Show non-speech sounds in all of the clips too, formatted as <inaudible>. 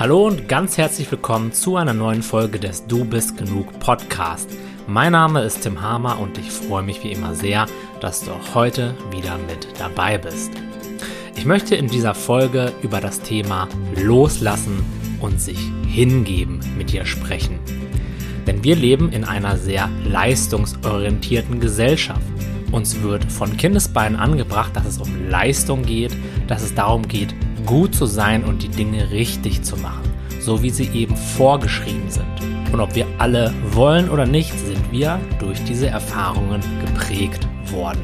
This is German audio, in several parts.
Hallo und ganz herzlich willkommen zu einer neuen Folge des Du bist genug Podcast. Mein Name ist Tim Hamer und ich freue mich wie immer sehr, dass du auch heute wieder mit dabei bist. Ich möchte in dieser Folge über das Thema Loslassen und sich hingeben mit dir sprechen. Denn wir leben in einer sehr leistungsorientierten Gesellschaft. Uns wird von Kindesbeinen angebracht, dass es um Leistung geht, dass es darum geht, gut zu sein und die Dinge richtig zu machen, so wie sie eben vorgeschrieben sind. Und ob wir alle wollen oder nicht, sind wir durch diese Erfahrungen geprägt worden.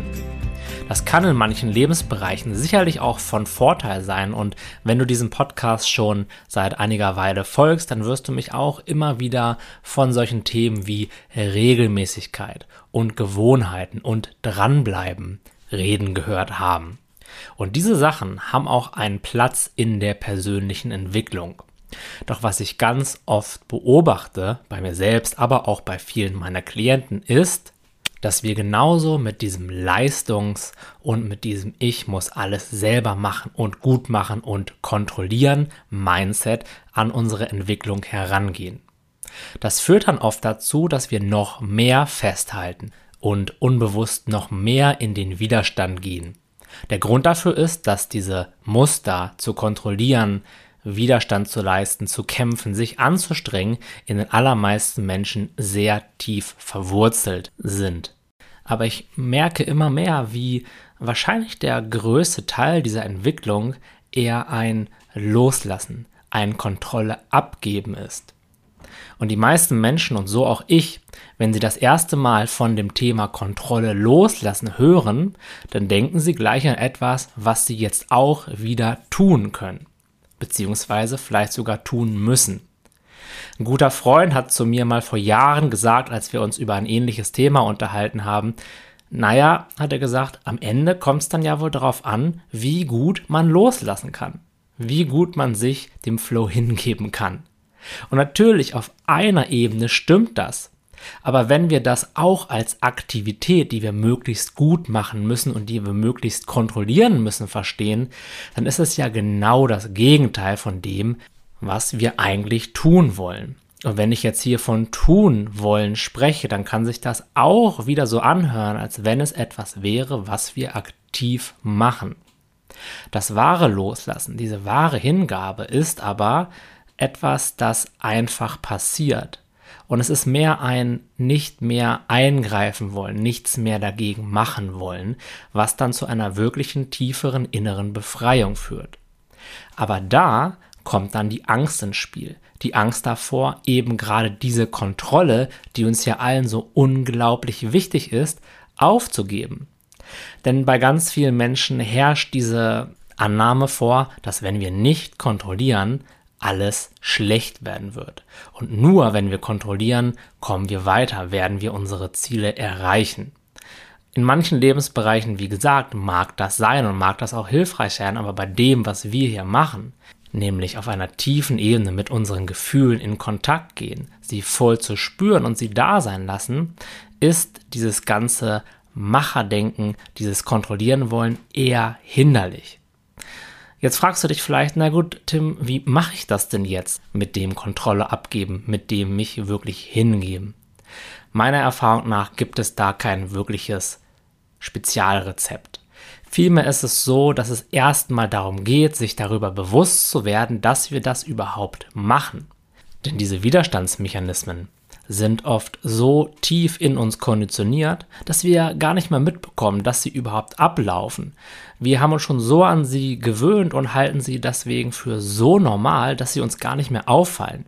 Das kann in manchen Lebensbereichen sicherlich auch von Vorteil sein und wenn du diesem Podcast schon seit einiger Weile folgst, dann wirst du mich auch immer wieder von solchen Themen wie Regelmäßigkeit und Gewohnheiten und dranbleiben reden gehört haben. Und diese Sachen haben auch einen Platz in der persönlichen Entwicklung. Doch was ich ganz oft beobachte, bei mir selbst, aber auch bei vielen meiner Klienten, ist, dass wir genauso mit diesem Leistungs- und mit diesem Ich muss alles selber machen und gut machen und kontrollieren Mindset an unsere Entwicklung herangehen. Das führt dann oft dazu, dass wir noch mehr festhalten und unbewusst noch mehr in den Widerstand gehen. Der Grund dafür ist, dass diese Muster zu kontrollieren, Widerstand zu leisten, zu kämpfen, sich anzustrengen, in den allermeisten Menschen sehr tief verwurzelt sind. Aber ich merke immer mehr, wie wahrscheinlich der größte Teil dieser Entwicklung eher ein Loslassen, ein Kontrolle abgeben ist. Und die meisten Menschen und so auch ich, wenn sie das erste Mal von dem Thema Kontrolle loslassen hören, dann denken sie gleich an etwas, was sie jetzt auch wieder tun können, beziehungsweise vielleicht sogar tun müssen. Ein guter Freund hat zu mir mal vor Jahren gesagt, als wir uns über ein ähnliches Thema unterhalten haben, naja, hat er gesagt, am Ende kommt es dann ja wohl darauf an, wie gut man loslassen kann, wie gut man sich dem Flow hingeben kann. Und natürlich auf einer Ebene stimmt das. Aber wenn wir das auch als Aktivität, die wir möglichst gut machen müssen und die wir möglichst kontrollieren müssen, verstehen, dann ist es ja genau das Gegenteil von dem, was wir eigentlich tun wollen. Und wenn ich jetzt hier von tun wollen spreche, dann kann sich das auch wieder so anhören, als wenn es etwas wäre, was wir aktiv machen. Das wahre Loslassen, diese wahre Hingabe ist aber etwas, das einfach passiert. Und es ist mehr ein nicht mehr eingreifen wollen, nichts mehr dagegen machen wollen, was dann zu einer wirklichen tieferen inneren Befreiung führt. Aber da kommt dann die Angst ins Spiel. Die Angst davor, eben gerade diese Kontrolle, die uns ja allen so unglaublich wichtig ist, aufzugeben. Denn bei ganz vielen Menschen herrscht diese Annahme vor, dass wenn wir nicht kontrollieren, alles schlecht werden wird. Und nur wenn wir kontrollieren, kommen wir weiter, werden wir unsere Ziele erreichen. In manchen Lebensbereichen, wie gesagt, mag das sein und mag das auch hilfreich sein, aber bei dem, was wir hier machen, nämlich auf einer tiefen Ebene mit unseren Gefühlen in Kontakt gehen, sie voll zu spüren und sie da sein lassen, ist dieses ganze Macherdenken, dieses Kontrollieren wollen eher hinderlich. Jetzt fragst du dich vielleicht, na gut, Tim, wie mache ich das denn jetzt mit dem Kontrolle abgeben, mit dem mich wirklich hingeben? Meiner Erfahrung nach gibt es da kein wirkliches Spezialrezept. Vielmehr ist es so, dass es erstmal darum geht, sich darüber bewusst zu werden, dass wir das überhaupt machen. Denn diese Widerstandsmechanismen sind oft so tief in uns konditioniert, dass wir gar nicht mehr mitbekommen, dass sie überhaupt ablaufen. Wir haben uns schon so an sie gewöhnt und halten sie deswegen für so normal, dass sie uns gar nicht mehr auffallen.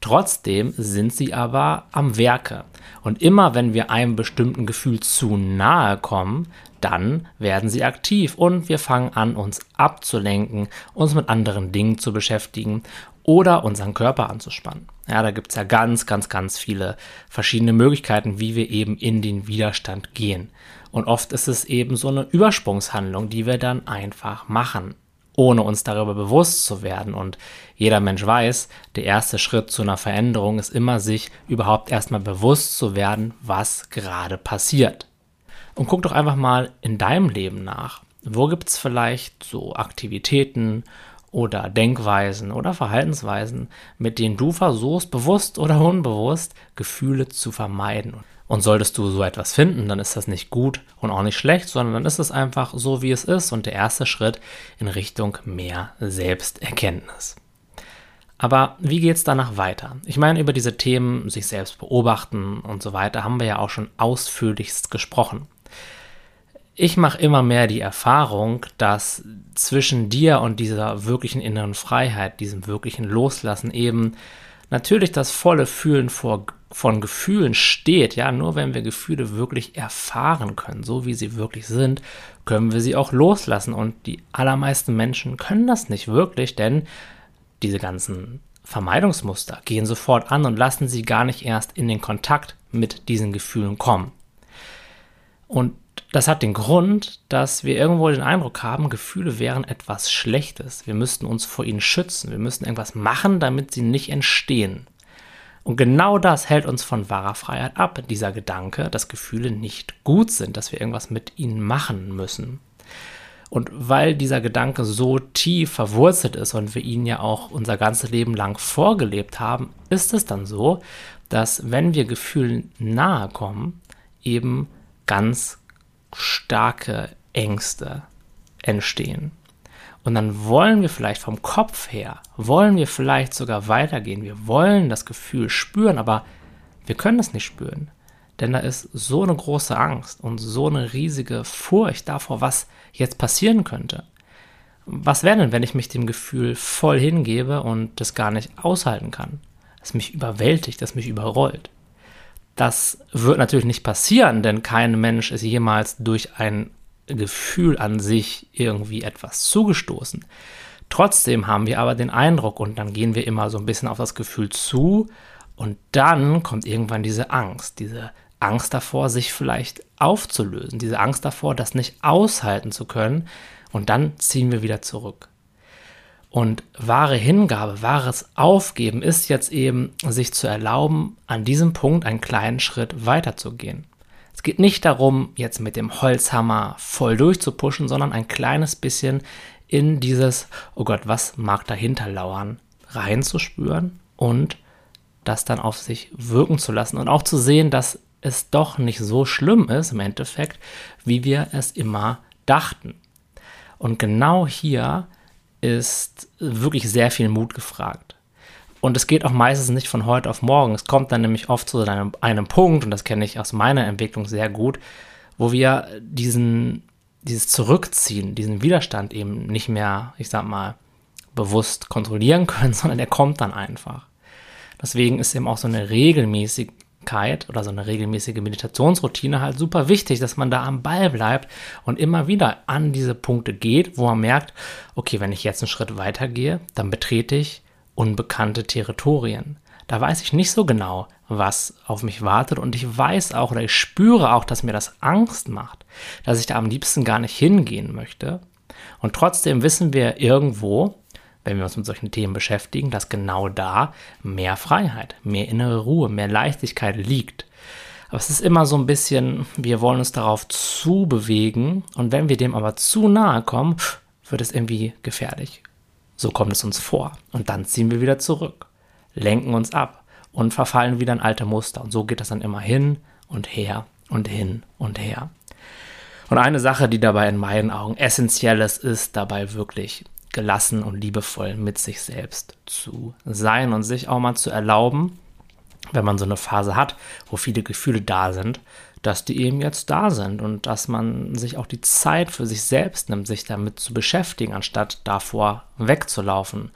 Trotzdem sind sie aber am Werke. Und immer wenn wir einem bestimmten Gefühl zu nahe kommen, dann werden sie aktiv und wir fangen an, uns abzulenken, uns mit anderen Dingen zu beschäftigen oder unseren Körper anzuspannen. Ja, da gibt es ja ganz, ganz, ganz viele verschiedene Möglichkeiten, wie wir eben in den Widerstand gehen. Und oft ist es eben so eine Übersprungshandlung, die wir dann einfach machen, ohne uns darüber bewusst zu werden. Und jeder Mensch weiß, der erste Schritt zu einer Veränderung ist immer, sich überhaupt erstmal bewusst zu werden, was gerade passiert. Und guck doch einfach mal in deinem Leben nach. Wo gibt es vielleicht so Aktivitäten oder Denkweisen oder Verhaltensweisen, mit denen du versuchst, bewusst oder unbewusst Gefühle zu vermeiden. Und solltest du so etwas finden, dann ist das nicht gut und auch nicht schlecht, sondern dann ist es einfach so, wie es ist und der erste Schritt in Richtung mehr Selbsterkenntnis. Aber wie geht es danach weiter? Ich meine, über diese Themen, sich selbst beobachten und so weiter, haben wir ja auch schon ausführlichst gesprochen ich mache immer mehr die Erfahrung, dass zwischen dir und dieser wirklichen inneren Freiheit, diesem wirklichen Loslassen eben natürlich das volle Fühlen vor, von Gefühlen steht. Ja, nur wenn wir Gefühle wirklich erfahren können, so wie sie wirklich sind, können wir sie auch loslassen. Und die allermeisten Menschen können das nicht wirklich, denn diese ganzen Vermeidungsmuster gehen sofort an und lassen sie gar nicht erst in den Kontakt mit diesen Gefühlen kommen. Und das hat den Grund, dass wir irgendwo den Eindruck haben, Gefühle wären etwas Schlechtes. Wir müssten uns vor ihnen schützen. Wir müssten irgendwas machen, damit sie nicht entstehen. Und genau das hält uns von wahrer Freiheit ab, dieser Gedanke, dass Gefühle nicht gut sind, dass wir irgendwas mit ihnen machen müssen. Und weil dieser Gedanke so tief verwurzelt ist und wir ihn ja auch unser ganzes Leben lang vorgelebt haben, ist es dann so, dass wenn wir Gefühlen nahe kommen, eben ganz starke Ängste entstehen. Und dann wollen wir vielleicht vom Kopf her, wollen wir vielleicht sogar weitergehen. Wir wollen das Gefühl spüren, aber wir können es nicht spüren. Denn da ist so eine große Angst und so eine riesige Furcht davor, was jetzt passieren könnte. Was wäre denn, wenn ich mich dem Gefühl voll hingebe und das gar nicht aushalten kann? Das mich überwältigt, das mich überrollt. Das wird natürlich nicht passieren, denn kein Mensch ist jemals durch ein Gefühl an sich irgendwie etwas zugestoßen. Trotzdem haben wir aber den Eindruck und dann gehen wir immer so ein bisschen auf das Gefühl zu und dann kommt irgendwann diese Angst, diese Angst davor, sich vielleicht aufzulösen, diese Angst davor, das nicht aushalten zu können und dann ziehen wir wieder zurück. Und wahre Hingabe, wahres Aufgeben ist jetzt eben, sich zu erlauben, an diesem Punkt einen kleinen Schritt weiterzugehen. Es geht nicht darum, jetzt mit dem Holzhammer voll durchzupuschen, sondern ein kleines bisschen in dieses, oh Gott, was mag dahinter lauern, reinzuspüren und das dann auf sich wirken zu lassen und auch zu sehen, dass es doch nicht so schlimm ist im Endeffekt, wie wir es immer dachten. Und genau hier ist wirklich sehr viel Mut gefragt. Und es geht auch meistens nicht von heute auf morgen. Es kommt dann nämlich oft zu einem, einem Punkt, und das kenne ich aus meiner Entwicklung sehr gut, wo wir diesen, dieses Zurückziehen, diesen Widerstand eben nicht mehr, ich sag mal, bewusst kontrollieren <laughs> können, sondern der kommt dann einfach. Deswegen ist eben auch so eine regelmäßig, oder so eine regelmäßige Meditationsroutine halt super wichtig, dass man da am Ball bleibt und immer wieder an diese Punkte geht, wo man merkt, okay, wenn ich jetzt einen Schritt weiter gehe, dann betrete ich unbekannte Territorien. Da weiß ich nicht so genau, was auf mich wartet und ich weiß auch oder ich spüre auch, dass mir das Angst macht, dass ich da am liebsten gar nicht hingehen möchte. Und trotzdem wissen wir irgendwo, wenn wir uns mit solchen Themen beschäftigen, dass genau da mehr Freiheit, mehr innere Ruhe, mehr Leichtigkeit liegt. Aber es ist immer so ein bisschen, wir wollen uns darauf zubewegen und wenn wir dem aber zu nahe kommen, wird es irgendwie gefährlich. So kommt es uns vor. Und dann ziehen wir wieder zurück, lenken uns ab und verfallen wieder in alte Muster. Und so geht das dann immer hin und her und hin und her. Und eine Sache, die dabei in meinen Augen essentiell ist, ist dabei wirklich gelassen und liebevoll mit sich selbst zu sein und sich auch mal zu erlauben, wenn man so eine Phase hat, wo viele Gefühle da sind, dass die eben jetzt da sind und dass man sich auch die Zeit für sich selbst nimmt, sich damit zu beschäftigen, anstatt davor wegzulaufen.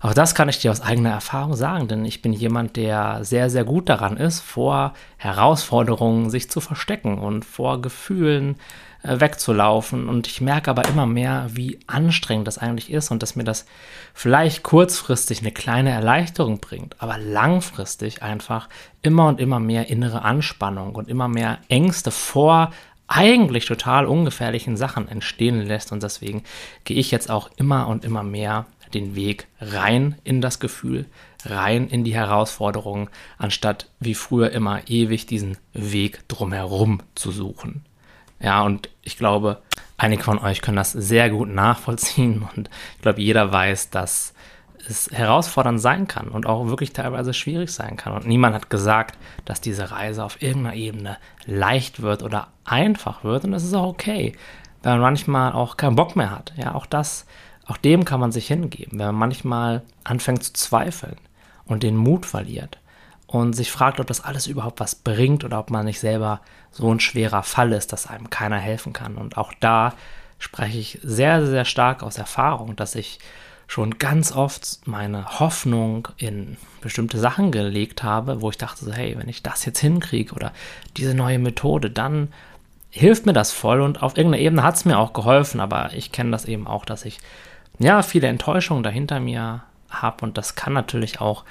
Auch das kann ich dir aus eigener Erfahrung sagen, denn ich bin jemand, der sehr, sehr gut daran ist, vor Herausforderungen sich zu verstecken und vor Gefühlen wegzulaufen. Und ich merke aber immer mehr, wie anstrengend das eigentlich ist und dass mir das vielleicht kurzfristig eine kleine Erleichterung bringt, aber langfristig einfach immer und immer mehr innere Anspannung und immer mehr Ängste vor eigentlich total ungefährlichen Sachen entstehen lässt. Und deswegen gehe ich jetzt auch immer und immer mehr den Weg rein in das Gefühl, rein in die Herausforderungen, anstatt wie früher immer ewig diesen Weg drumherum zu suchen. Ja, und ich glaube, einige von euch können das sehr gut nachvollziehen <laughs> und ich glaube, jeder weiß, dass es herausfordernd sein kann und auch wirklich teilweise schwierig sein kann. Und niemand hat gesagt, dass diese Reise auf irgendeiner Ebene leicht wird oder einfach wird. Und das ist auch okay, wenn man manchmal auch keinen Bock mehr hat. Ja, auch das, auch dem kann man sich hingeben, wenn man manchmal anfängt zu zweifeln und den Mut verliert und sich fragt, ob das alles überhaupt was bringt oder ob man nicht selber so ein schwerer Fall ist, dass einem keiner helfen kann. Und auch da spreche ich sehr, sehr stark aus Erfahrung, dass ich schon ganz oft meine Hoffnung in bestimmte Sachen gelegt habe, wo ich dachte, so, hey, wenn ich das jetzt hinkriege oder diese neue Methode, dann hilft mir das voll. Und auf irgendeiner Ebene hat es mir auch geholfen, aber ich kenne das eben auch, dass ich ja viele Enttäuschungen dahinter mir habe und das kann natürlich auch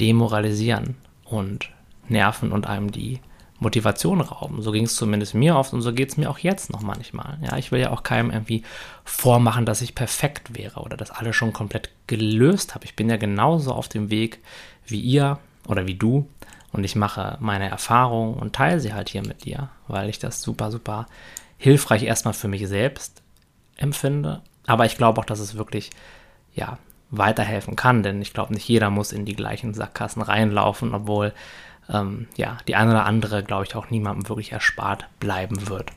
demoralisieren und nerven und einem die Motivation rauben. So ging es zumindest mir oft und so geht es mir auch jetzt noch manchmal. Ja, ich will ja auch keinem irgendwie vormachen, dass ich perfekt wäre oder dass alles schon komplett gelöst habe. Ich bin ja genauso auf dem Weg wie ihr oder wie du und ich mache meine Erfahrungen und teile sie halt hier mit dir, weil ich das super, super hilfreich erstmal für mich selbst empfinde. Aber ich glaube auch, dass es wirklich, ja, weiterhelfen kann, denn ich glaube, nicht jeder muss in die gleichen Sackgassen reinlaufen, obwohl ähm, ja, die eine oder andere, glaube ich, auch niemandem wirklich erspart bleiben wird.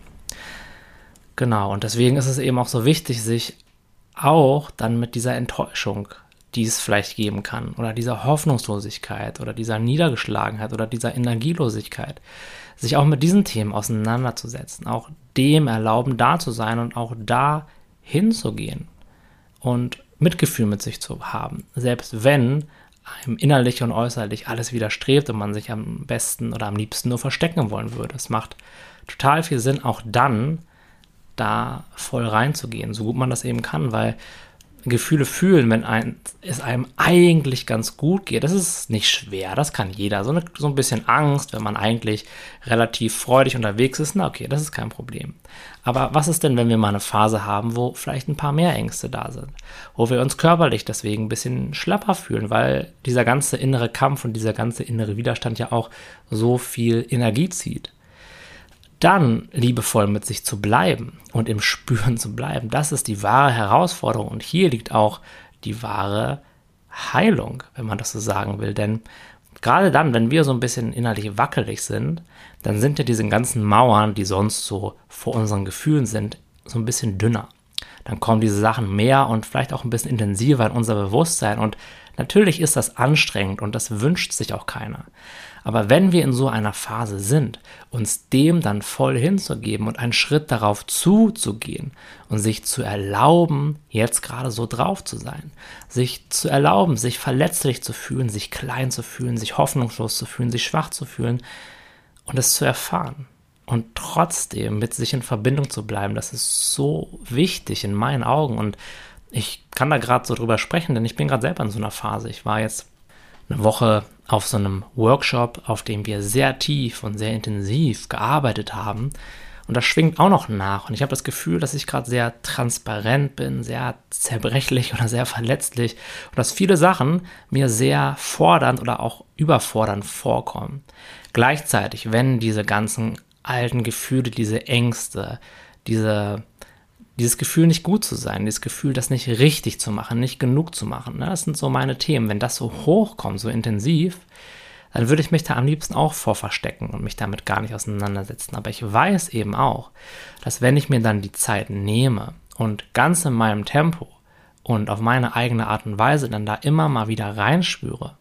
Genau, und deswegen ist es eben auch so wichtig, sich auch dann mit dieser Enttäuschung, die es vielleicht geben kann, oder dieser Hoffnungslosigkeit oder dieser Niedergeschlagenheit oder dieser Energielosigkeit, sich auch mit diesen Themen auseinanderzusetzen, auch dem erlauben, da zu sein und auch da hinzugehen und Mitgefühl mit sich zu haben, selbst wenn einem innerlich und äußerlich alles widerstrebt und man sich am besten oder am liebsten nur verstecken wollen würde. Es macht total viel Sinn, auch dann da voll reinzugehen, so gut man das eben kann, weil Gefühle fühlen, wenn ein, es einem eigentlich ganz gut geht. Das ist nicht schwer, das kann jeder. So, eine, so ein bisschen Angst, wenn man eigentlich relativ freudig unterwegs ist, na okay, das ist kein Problem. Aber was ist denn, wenn wir mal eine Phase haben, wo vielleicht ein paar mehr Ängste da sind? Wo wir uns körperlich deswegen ein bisschen schlapper fühlen, weil dieser ganze innere Kampf und dieser ganze innere Widerstand ja auch so viel Energie zieht dann liebevoll mit sich zu bleiben und im Spüren zu bleiben, das ist die wahre Herausforderung. Und hier liegt auch die wahre Heilung, wenn man das so sagen will. Denn gerade dann, wenn wir so ein bisschen innerlich wackelig sind, dann sind ja diese ganzen Mauern, die sonst so vor unseren Gefühlen sind, so ein bisschen dünner. Dann kommen diese Sachen mehr und vielleicht auch ein bisschen intensiver in unser Bewusstsein. Und natürlich ist das anstrengend und das wünscht sich auch keiner. Aber wenn wir in so einer Phase sind, uns dem dann voll hinzugeben und einen Schritt darauf zuzugehen und sich zu erlauben, jetzt gerade so drauf zu sein, sich zu erlauben, sich verletzlich zu fühlen, sich klein zu fühlen, sich hoffnungslos zu fühlen, sich schwach zu fühlen und es zu erfahren und trotzdem mit sich in Verbindung zu bleiben, das ist so wichtig in meinen Augen und ich kann da gerade so drüber sprechen, denn ich bin gerade selber in so einer Phase. Ich war jetzt eine Woche auf so einem Workshop, auf dem wir sehr tief und sehr intensiv gearbeitet haben. Und das schwingt auch noch nach. Und ich habe das Gefühl, dass ich gerade sehr transparent bin, sehr zerbrechlich <laughs> oder sehr verletzlich. Und dass viele Sachen mir sehr fordernd oder auch überfordernd vorkommen. Gleichzeitig, wenn diese ganzen alten Gefühle, diese Ängste, diese dieses Gefühl, nicht gut zu sein, dieses Gefühl, das nicht richtig zu machen, nicht genug zu machen. Ne? Das sind so meine Themen. Wenn das so hochkommt, so intensiv, dann würde ich mich da am liebsten auch vor verstecken und mich damit gar nicht auseinandersetzen. Aber ich weiß eben auch, dass wenn ich mir dann die Zeit nehme und ganz in meinem Tempo und auf meine eigene Art und Weise dann da immer mal wieder reinspüre,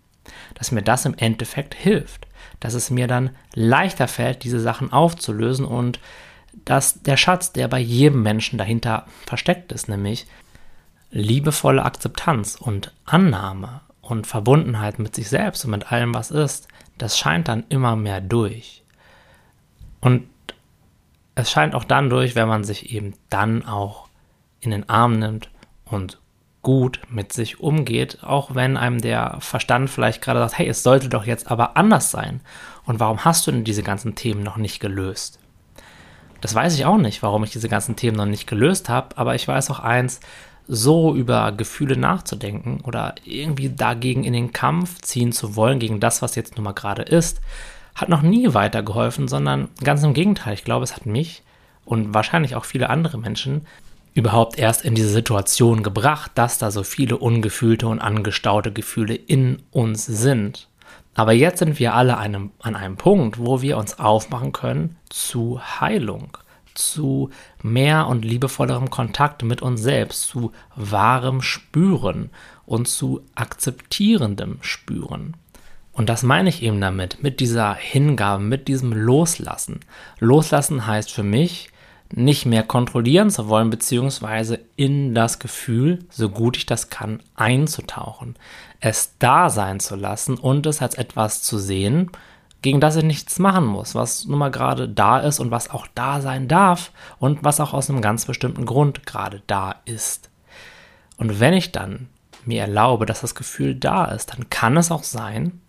dass mir das im Endeffekt hilft, dass es mir dann leichter fällt, diese Sachen aufzulösen und dass der Schatz, der bei jedem Menschen dahinter versteckt ist, nämlich liebevolle Akzeptanz und Annahme und Verbundenheit mit sich selbst und mit allem, was ist, das scheint dann immer mehr durch. Und es scheint auch dann durch, wenn man sich eben dann auch in den Arm nimmt und gut mit sich umgeht, auch wenn einem der Verstand vielleicht gerade sagt, hey, es sollte doch jetzt aber anders sein. Und warum hast du denn diese ganzen Themen noch nicht gelöst? Das weiß ich auch nicht, warum ich diese ganzen Themen noch nicht gelöst habe, aber ich weiß auch eins, so über Gefühle nachzudenken oder irgendwie dagegen in den Kampf ziehen zu wollen, gegen das, was jetzt nun mal gerade ist, hat noch nie weitergeholfen, sondern ganz im Gegenteil. Ich glaube, es hat mich und wahrscheinlich auch viele andere Menschen überhaupt erst in diese Situation gebracht, dass da so viele ungefühlte und angestaute Gefühle in uns sind. Aber jetzt sind wir alle einem, an einem Punkt, wo wir uns aufmachen können zu Heilung, zu mehr und liebevollerem Kontakt mit uns selbst, zu wahrem Spüren und zu akzeptierendem Spüren. Und das meine ich eben damit, mit dieser Hingabe, mit diesem Loslassen. Loslassen heißt für mich, nicht mehr kontrollieren zu wollen, beziehungsweise in das Gefühl, so gut ich das kann, einzutauchen, es da sein zu lassen und es als etwas zu sehen, gegen das ich nichts machen muss, was nun mal gerade da ist und was auch da sein darf und was auch aus einem ganz bestimmten Grund gerade da ist. Und wenn ich dann mir erlaube, dass das Gefühl da ist, dann kann es auch sein,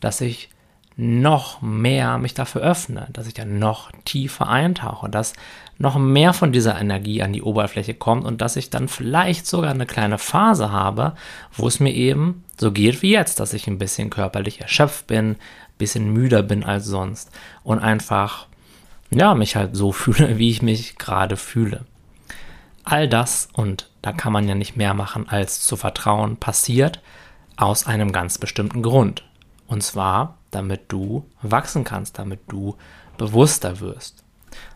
dass ich noch mehr mich dafür öffne, dass ich dann noch tiefer eintauche, dass noch mehr von dieser Energie an die Oberfläche kommt und dass ich dann vielleicht sogar eine kleine Phase habe, wo es mir eben so geht wie jetzt, dass ich ein bisschen körperlich erschöpft bin, ein bisschen müder bin als sonst und einfach, ja, mich halt so <laughs> fühle, wie ich mich gerade fühle. All das, und da kann man ja nicht mehr machen, als zu vertrauen, passiert aus einem ganz bestimmten Grund. Und zwar, damit du wachsen kannst, damit du bewusster wirst.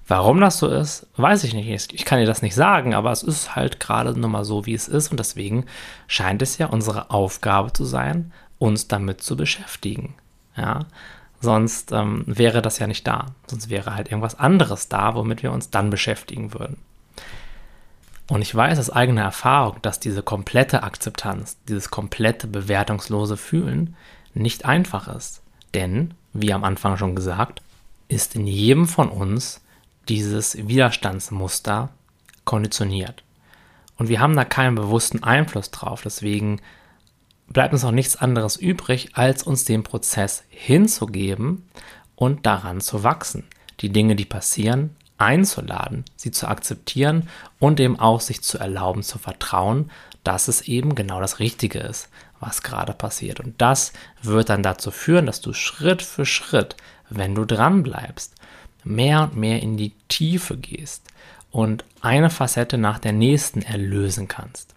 Warum das so ist, weiß ich nicht. Ich kann dir das nicht sagen, aber es ist halt gerade nur mal so, wie es ist. Und deswegen scheint es ja unsere Aufgabe zu sein, uns damit zu beschäftigen. Ja, sonst ähm, wäre das ja nicht da. Sonst wäre halt irgendwas anderes da, womit wir uns dann beschäftigen würden. Und ich weiß aus eigener Erfahrung, dass diese komplette Akzeptanz, dieses komplette bewertungslose Fühlen nicht einfach ist. Denn, wie am Anfang schon gesagt, ist in jedem von uns dieses Widerstandsmuster konditioniert. Und wir haben da keinen bewussten Einfluss drauf. Deswegen bleibt uns auch nichts anderes übrig, als uns dem Prozess hinzugeben und daran zu wachsen. Die Dinge, die passieren, einzuladen, sie zu akzeptieren und eben auch sich zu erlauben, zu vertrauen, dass es eben genau das Richtige ist, was gerade passiert. Und das wird dann dazu führen, dass du Schritt für Schritt, wenn du dran bleibst, mehr und mehr in die Tiefe gehst und eine Facette nach der nächsten erlösen kannst.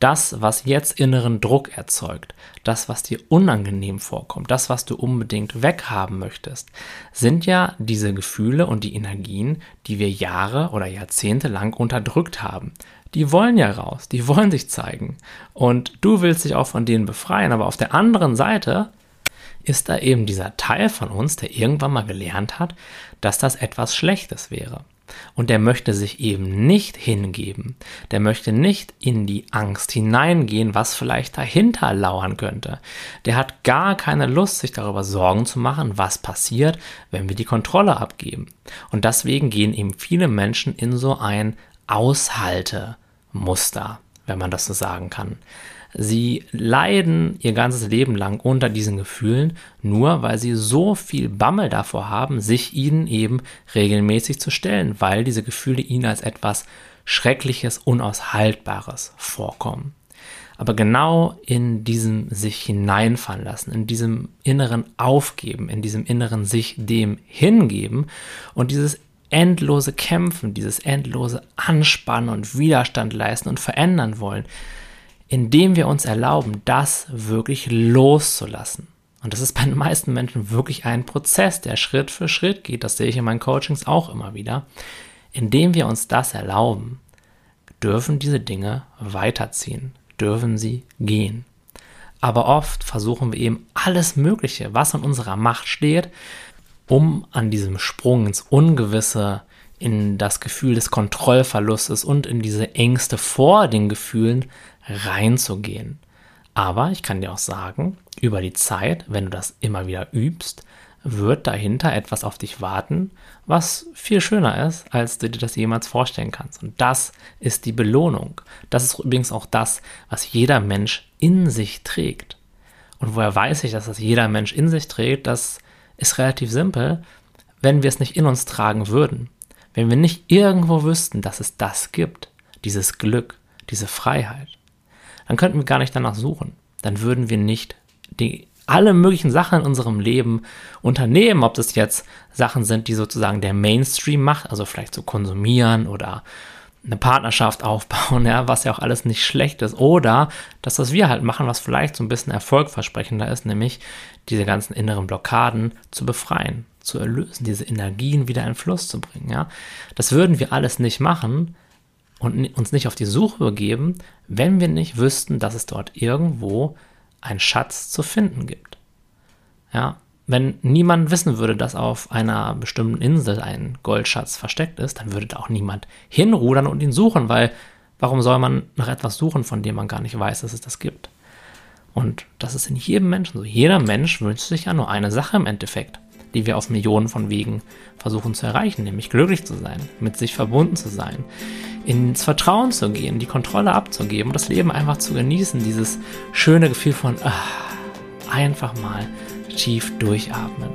Das, was jetzt inneren Druck erzeugt, das, was dir unangenehm vorkommt, das, was du unbedingt weghaben möchtest, sind ja diese Gefühle und die Energien, die wir Jahre oder Jahrzehnte lang unterdrückt haben. Die wollen ja raus, die wollen sich zeigen. Und du willst dich auch von denen befreien, aber auf der anderen Seite ist da eben dieser Teil von uns, der irgendwann mal gelernt hat, dass das etwas Schlechtes wäre. Und der möchte sich eben nicht hingeben. Der möchte nicht in die Angst hineingehen, was vielleicht dahinter lauern könnte. Der hat gar keine Lust, sich darüber Sorgen zu machen, was passiert, wenn wir die Kontrolle abgeben. Und deswegen gehen eben viele Menschen in so ein Aushaltemuster, wenn man das so sagen kann. Sie leiden ihr ganzes Leben lang unter diesen Gefühlen, nur weil sie so viel Bammel davor haben, sich ihnen eben regelmäßig zu stellen, weil diese Gefühle ihnen als etwas Schreckliches, Unaushaltbares vorkommen. Aber genau in diesem sich hineinfallen lassen, in diesem inneren Aufgeben, in diesem inneren sich dem hingeben und dieses endlose Kämpfen, dieses endlose Anspannen und Widerstand leisten und verändern wollen, indem wir uns erlauben, das wirklich loszulassen. Und das ist bei den meisten Menschen wirklich ein Prozess, der Schritt für Schritt geht. Das sehe ich in meinen Coachings auch immer wieder. Indem wir uns das erlauben, dürfen diese Dinge weiterziehen, dürfen sie gehen. Aber oft versuchen wir eben alles Mögliche, was in unserer Macht steht, um an diesem Sprung ins Ungewisse, in das Gefühl des Kontrollverlustes und in diese Ängste vor den Gefühlen reinzugehen. Aber ich kann dir auch sagen, über die Zeit, wenn du das immer wieder übst, wird dahinter etwas auf dich warten, was viel schöner ist, als du dir das jemals vorstellen kannst. Und das ist die Belohnung. Das ist übrigens auch das, was jeder Mensch in sich trägt. Und woher weiß ich, dass das jeder Mensch in sich trägt? Das ist relativ simpel. Wenn wir es nicht in uns tragen würden, wenn wir nicht irgendwo wüssten, dass es das gibt, dieses Glück, diese Freiheit, dann könnten wir gar nicht danach suchen. Dann würden wir nicht die alle möglichen Sachen in unserem Leben unternehmen, ob das jetzt Sachen sind, die sozusagen der Mainstream macht, also vielleicht so konsumieren oder eine Partnerschaft aufbauen, <laughs> ja, was ja auch alles nicht schlecht ist. Oder das, was wir halt machen, was vielleicht so ein bisschen erfolgversprechender ist, nämlich diese ganzen inneren Blockaden zu befreien, zu erlösen, diese Energien wieder in Fluss zu bringen, ja. Das würden wir alles nicht machen und uns nicht auf die Suche begeben, wenn wir nicht wüssten, dass es dort irgendwo einen Schatz zu finden gibt. Ja, wenn niemand wissen würde, dass auf einer bestimmten Insel ein Goldschatz versteckt ist, dann würde da auch niemand hinrudern und ihn suchen, weil warum soll man nach etwas suchen, von dem man gar nicht weiß, dass es das gibt? Und das ist in jedem Menschen so. Jeder Mensch wünscht sich ja nur eine Sache im Endeffekt, die wir auf Millionen von Wegen versuchen zu erreichen, nämlich glücklich zu sein, mit sich verbunden zu sein, ins Vertrauen zu gehen, die Kontrolle abzugeben und das Leben einfach zu genießen, dieses schöne Gefühl von ach, einfach mal tief durchatmen.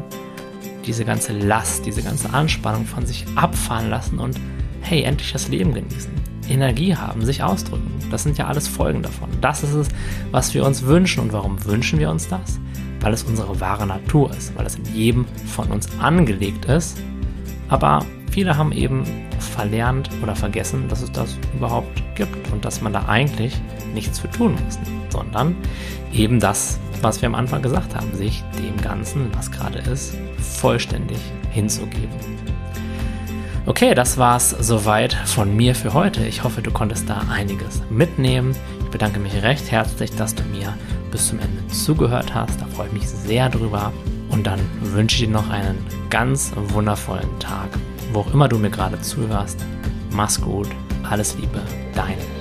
Diese ganze Last, diese ganze Anspannung von sich abfahren lassen und hey, endlich das Leben genießen. Energie haben, sich ausdrücken. Das sind ja alles Folgen davon. Das ist es, was wir uns wünschen. Und warum wünschen wir uns das? Weil es unsere wahre Natur ist, weil es in jedem von uns angelegt ist. Aber viele haben eben verlernt oder vergessen, dass es das überhaupt gibt und dass man da eigentlich nichts für tun muss, sondern eben das was wir am Anfang gesagt haben, sich dem Ganzen, was gerade ist, vollständig hinzugeben. Okay, das war's soweit von mir für heute. Ich hoffe, du konntest da einiges mitnehmen. Ich bedanke mich recht herzlich, dass du mir bis zum Ende zugehört hast. Da freue ich mich sehr drüber. Und dann wünsche ich dir noch einen ganz wundervollen Tag, wo auch immer du mir gerade zuhörst. Mach's gut, alles Liebe, dein.